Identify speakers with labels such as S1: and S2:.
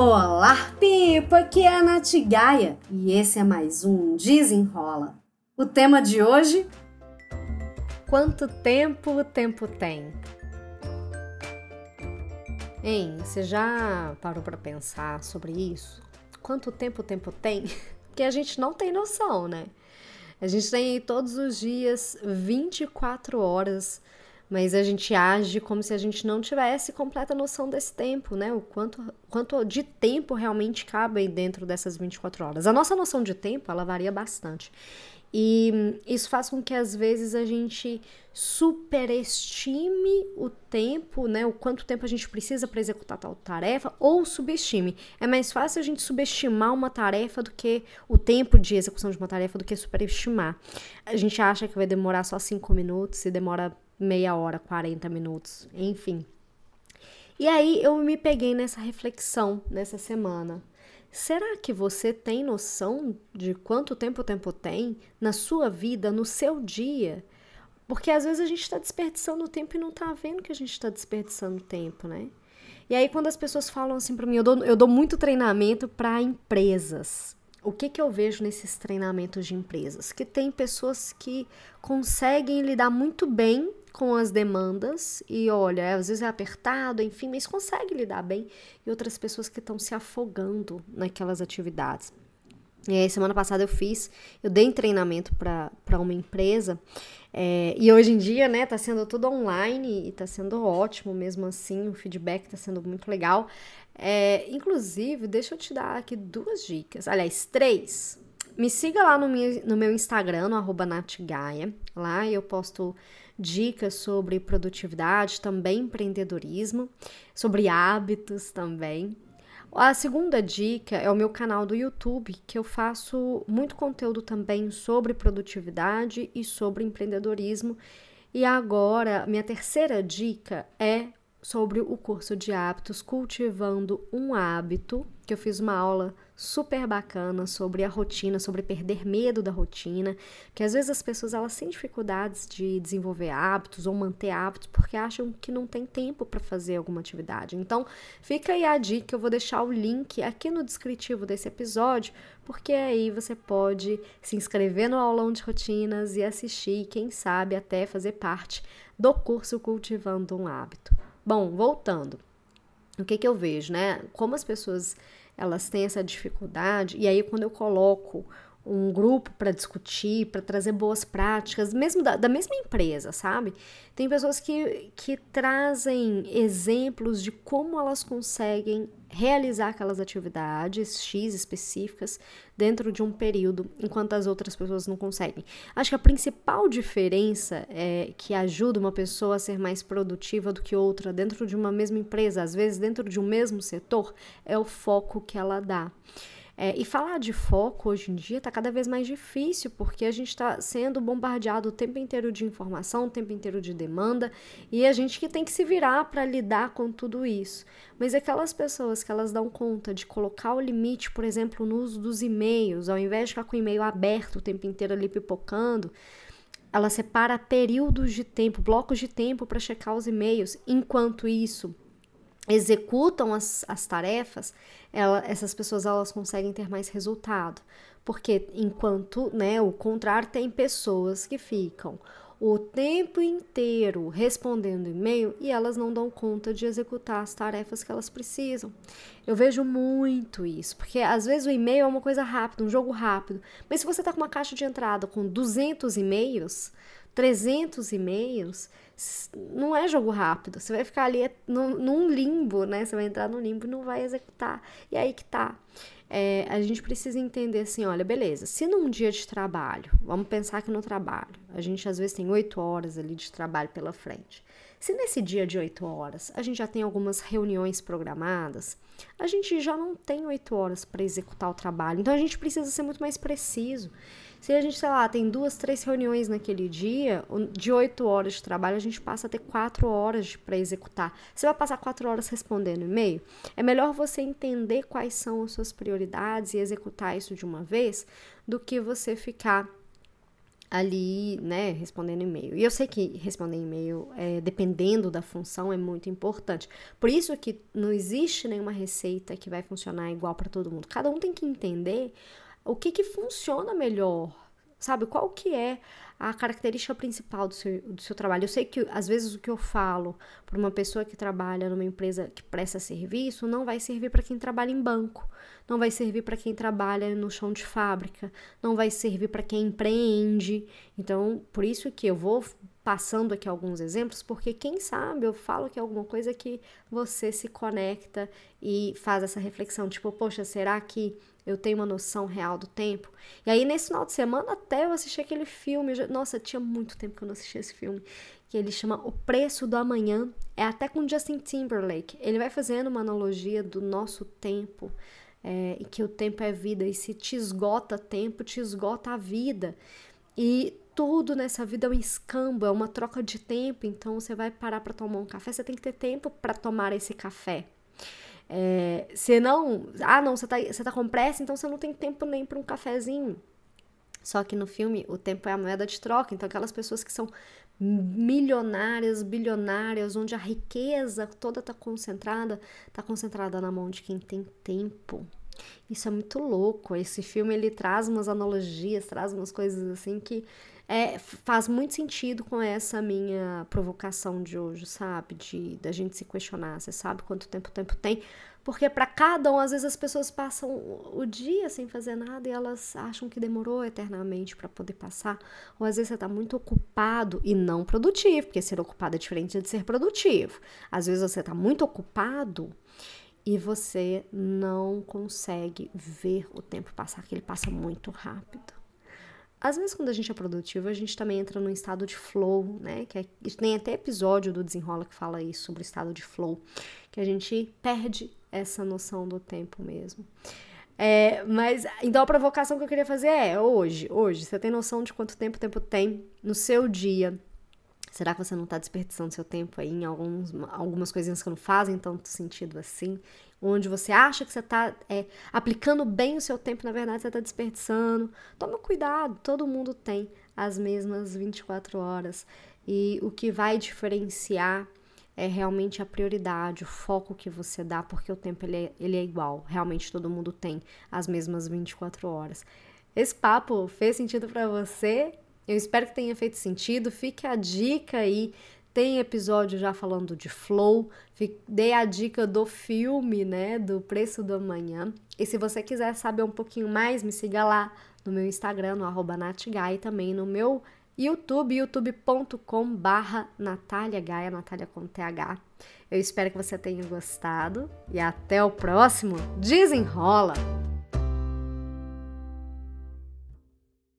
S1: Olá, Pipa! Aqui é a Nath Gaia e esse é mais um Desenrola. O tema de hoje?
S2: Quanto tempo o tempo tem? Hein, você já parou para pensar sobre isso? Quanto tempo o tempo tem? Porque a gente não tem noção, né? A gente tem todos os dias 24 horas mas a gente age como se a gente não tivesse completa noção desse tempo, né? O quanto, quanto de tempo realmente cabe dentro dessas 24 horas. A nossa noção de tempo, ela varia bastante. E isso faz com que às vezes a gente superestime o tempo, né? O quanto tempo a gente precisa para executar tal tarefa, ou subestime. É mais fácil a gente subestimar uma tarefa do que o tempo de execução de uma tarefa do que superestimar. A gente acha que vai demorar só 5 minutos e demora meia hora, 40 minutos, enfim. E aí eu me peguei nessa reflexão nessa semana. Será que você tem noção de quanto tempo o tempo tem na sua vida, no seu dia? Porque às vezes a gente está desperdiçando tempo e não está vendo que a gente está desperdiçando tempo, né? E aí quando as pessoas falam assim para mim, eu dou, eu dou muito treinamento para empresas. O que, que eu vejo nesses treinamentos de empresas? Que tem pessoas que conseguem lidar muito bem com as demandas e olha, às vezes é apertado, enfim, mas consegue lidar bem, e outras pessoas que estão se afogando naquelas atividades. E aí, semana passada eu fiz, eu dei treinamento para uma empresa, é, e hoje em dia, né, tá sendo tudo online e tá sendo ótimo mesmo assim, o feedback tá sendo muito legal. É, inclusive, deixa eu te dar aqui duas dicas, aliás, três. Me siga lá no meu, no meu Instagram, no arroba natgaia, lá eu posto dicas sobre produtividade, também empreendedorismo, sobre hábitos também. A segunda dica é o meu canal do YouTube, que eu faço muito conteúdo também sobre produtividade e sobre empreendedorismo. E agora, minha terceira dica é sobre o curso de hábitos Cultivando um Hábito, que eu fiz uma aula super bacana sobre a rotina, sobre perder medo da rotina, que às vezes as pessoas elas têm dificuldades de desenvolver hábitos ou manter hábitos porque acham que não tem tempo para fazer alguma atividade. Então, fica aí a dica, eu vou deixar o link aqui no descritivo desse episódio, porque aí você pode se inscrever no aulão de rotinas e assistir, quem sabe até fazer parte do curso Cultivando um Hábito. Bom, voltando. O que, que eu vejo, né? Como as pessoas elas têm essa dificuldade, e aí quando eu coloco um grupo para discutir, para trazer boas práticas, mesmo da, da, mesma empresa, sabe? Tem pessoas que, que trazem exemplos de como elas conseguem realizar aquelas atividades X específicas dentro de um período, enquanto as outras pessoas não conseguem. Acho que a principal diferença é que ajuda uma pessoa a ser mais produtiva do que outra dentro de uma mesma empresa, às vezes dentro de um mesmo setor, é o foco que ela dá. É, e falar de foco hoje em dia está cada vez mais difícil, porque a gente está sendo bombardeado o tempo inteiro de informação, o tempo inteiro de demanda, e a gente que tem que se virar para lidar com tudo isso. Mas aquelas pessoas que elas dão conta de colocar o limite, por exemplo, no uso dos e-mails, ao invés de ficar com o e-mail aberto o tempo inteiro ali pipocando, ela separa períodos de tempo, blocos de tempo para checar os e-mails. Enquanto isso, executam as, as tarefas, ela, essas pessoas elas conseguem ter mais resultado. Porque enquanto, né, o contrário, tem pessoas que ficam o tempo inteiro respondendo e-mail e elas não dão conta de executar as tarefas que elas precisam. Eu vejo muito isso, porque às vezes o e-mail é uma coisa rápida, um jogo rápido, mas se você está com uma caixa de entrada com 200 e-mails, 300 e-mails, não é jogo rápido. Você vai ficar ali num limbo, né? Você vai entrar no limbo e não vai executar. E aí que tá. É, a gente precisa entender assim, olha, beleza, se num dia de trabalho, vamos pensar que no trabalho, a gente às vezes tem oito horas ali de trabalho pela frente. Se nesse dia de oito horas a gente já tem algumas reuniões programadas, a gente já não tem oito horas para executar o trabalho. Então a gente precisa ser muito mais preciso. Se a gente, sei lá, tem duas, três reuniões naquele dia, de oito horas de trabalho, a gente passa a ter quatro horas para executar. Você vai passar quatro horas respondendo e-mail? É melhor você entender quais são as suas prioridades e executar isso de uma vez do que você ficar ali, né, respondendo e-mail. E eu sei que responder e-mail, é, dependendo da função, é muito importante. Por isso que não existe nenhuma receita que vai funcionar igual para todo mundo. Cada um tem que entender o que, que funciona melhor, sabe? Qual que é a característica principal do seu, do seu trabalho. Eu sei que, às vezes, o que eu falo para uma pessoa que trabalha numa empresa que presta serviço não vai servir para quem trabalha em banco, não vai servir para quem trabalha no chão de fábrica, não vai servir para quem empreende. Então, por isso que eu vou passando aqui alguns exemplos, porque quem sabe eu falo aqui alguma coisa que você se conecta e faz essa reflexão, tipo, poxa, será que eu tenho uma noção real do tempo. E aí, nesse final de semana, até eu assisti aquele filme. Nossa, tinha muito tempo que eu não assistia esse filme. Que ele chama O Preço do Amanhã. É até com Justin Timberlake. Ele vai fazendo uma analogia do nosso tempo. É, e que o tempo é vida. E se te esgota tempo, te esgota a vida. E tudo nessa vida é um escambo, é uma troca de tempo. Então, você vai parar para tomar um café, você tem que ter tempo para tomar esse café. É, não. Ah, não, você tá, você tá com pressa, então você não tem tempo nem para um cafezinho. Só que no filme o tempo é a moeda de troca. Então, aquelas pessoas que são milionárias, bilionárias, onde a riqueza toda está concentrada, está concentrada na mão de quem tem tempo. Isso é muito louco. Esse filme ele traz umas analogias, traz umas coisas assim que é, faz muito sentido com essa minha provocação de hoje, sabe? De da gente se questionar, você sabe quanto tempo o tempo tem? Porque para cada um, às vezes as pessoas passam o dia sem fazer nada e elas acham que demorou eternamente para poder passar. Ou às vezes você tá muito ocupado e não produtivo, porque ser ocupado é diferente de ser produtivo. Às vezes você tá muito ocupado e você não consegue ver o tempo passar, que ele passa muito rápido. Às vezes, quando a gente é produtivo, a gente também entra num estado de flow, né? Que é, tem até episódio do Desenrola que fala isso, sobre o estado de flow, que a gente perde essa noção do tempo mesmo. É, mas, então a provocação que eu queria fazer é hoje, hoje, você tem noção de quanto tempo o tempo tem no seu dia? Será que você não está desperdiçando seu tempo aí em alguns, algumas coisinhas que não fazem tanto sentido assim? onde você acha que você está é, aplicando bem o seu tempo, na verdade você está desperdiçando. Toma cuidado, todo mundo tem as mesmas 24 horas. E o que vai diferenciar é realmente a prioridade, o foco que você dá, porque o tempo ele é, ele é igual. Realmente todo mundo tem as mesmas 24 horas. Esse papo fez sentido para você? Eu espero que tenha feito sentido. Fique a dica aí tem episódio já falando de flow. Dei a dica do filme, né? Do Preço do Amanhã. E se você quiser saber um pouquinho mais, me siga lá no meu Instagram, no arroba natgai, também no meu YouTube, youtube.com barra Natália Gaia, Natália com TH. Eu espero que você tenha gostado e até o próximo. Desenrola!